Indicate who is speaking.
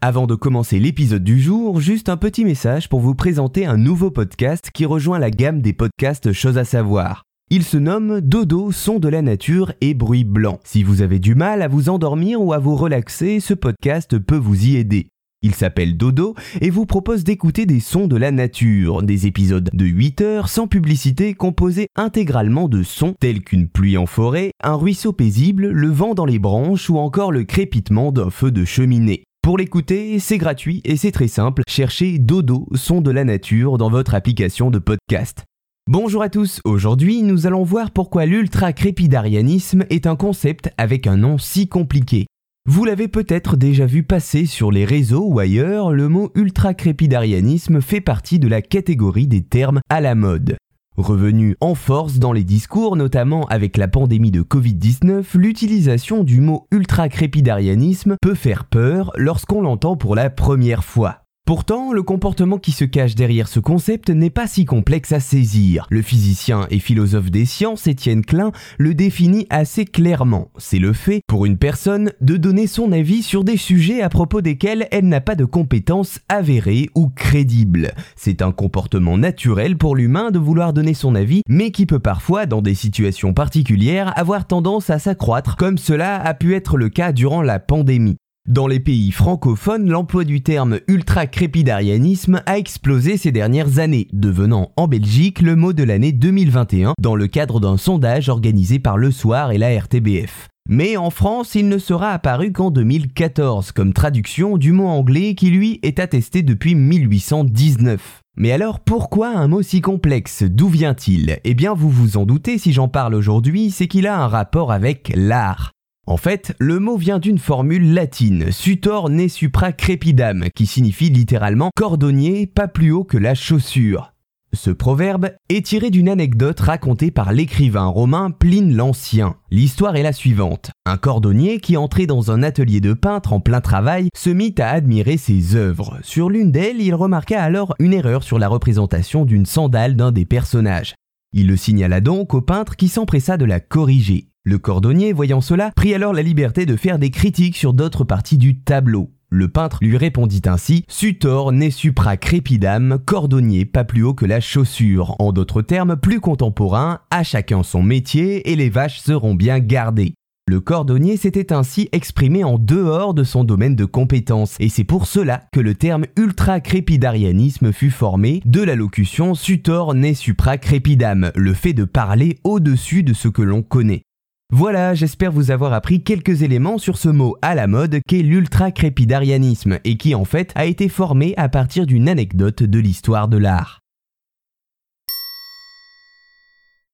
Speaker 1: Avant de commencer l'épisode du jour, juste un petit message pour vous présenter un nouveau podcast qui rejoint la gamme des podcasts Choses à savoir. Il se nomme Dodo, son de la nature et bruit blanc. Si vous avez du mal à vous endormir ou à vous relaxer, ce podcast peut vous y aider. Il s'appelle Dodo et vous propose d'écouter des sons de la nature, des épisodes de 8 heures sans publicité composés intégralement de sons tels qu'une pluie en forêt, un ruisseau paisible, le vent dans les branches ou encore le crépitement d'un feu de cheminée. Pour l'écouter, c'est gratuit et c'est très simple, cherchez Dodo, son de la nature dans votre application de podcast. Bonjour à tous, aujourd'hui nous allons voir pourquoi l'ultra-crépidarianisme est un concept avec un nom si compliqué. Vous l'avez peut-être déjà vu passer sur les réseaux ou ailleurs, le mot ultra-crépidarianisme fait partie de la catégorie des termes à la mode. Revenu en force dans les discours, notamment avec la pandémie de Covid-19, l'utilisation du mot ultra-crépidarianisme peut faire peur lorsqu'on l'entend pour la première fois. Pourtant, le comportement qui se cache derrière ce concept n'est pas si complexe à saisir. Le physicien et philosophe des sciences Étienne Klein le définit assez clairement. C'est le fait, pour une personne, de donner son avis sur des sujets à propos desquels elle n'a pas de compétences avérées ou crédibles. C'est un comportement naturel pour l'humain de vouloir donner son avis, mais qui peut parfois, dans des situations particulières, avoir tendance à s'accroître, comme cela a pu être le cas durant la pandémie. Dans les pays francophones, l'emploi du terme ultra-crépidarianisme a explosé ces dernières années, devenant en Belgique le mot de l'année 2021 dans le cadre d'un sondage organisé par Le Soir et la RTBF. Mais en France, il ne sera apparu qu'en 2014 comme traduction du mot anglais qui lui est attesté depuis 1819. Mais alors pourquoi un mot si complexe? D'où vient-il? Eh bien vous vous en doutez si j'en parle aujourd'hui, c'est qu'il a un rapport avec l'art. En fait, le mot vient d'une formule latine, sutor ne supra crepidam, qui signifie littéralement cordonnier pas plus haut que la chaussure. Ce proverbe est tiré d'une anecdote racontée par l'écrivain romain Pline l'Ancien. L'histoire est la suivante. Un cordonnier qui entrait dans un atelier de peintre en plein travail se mit à admirer ses œuvres. Sur l'une d'elles, il remarqua alors une erreur sur la représentation d'une sandale d'un des personnages. Il le signala donc au peintre qui s'empressa de la corriger. Le cordonnier, voyant cela, prit alors la liberté de faire des critiques sur d'autres parties du tableau. Le peintre lui répondit ainsi Sutor ne supra crepidam, cordonnier pas plus haut que la chaussure. En d'autres termes plus contemporains, à chacun son métier et les vaches seront bien gardées. Le cordonnier s'était ainsi exprimé en dehors de son domaine de compétence, et c'est pour cela que le terme ultra-crépidarianisme fut formé de la locution sutor ne supra crepidam, le fait de parler au-dessus de ce que l'on connaît. Voilà, j'espère vous avoir appris quelques éléments sur ce mot à la mode qu'est l'ultra-crépidarianisme et qui en fait a été formé à partir d'une anecdote de l'histoire de l'art.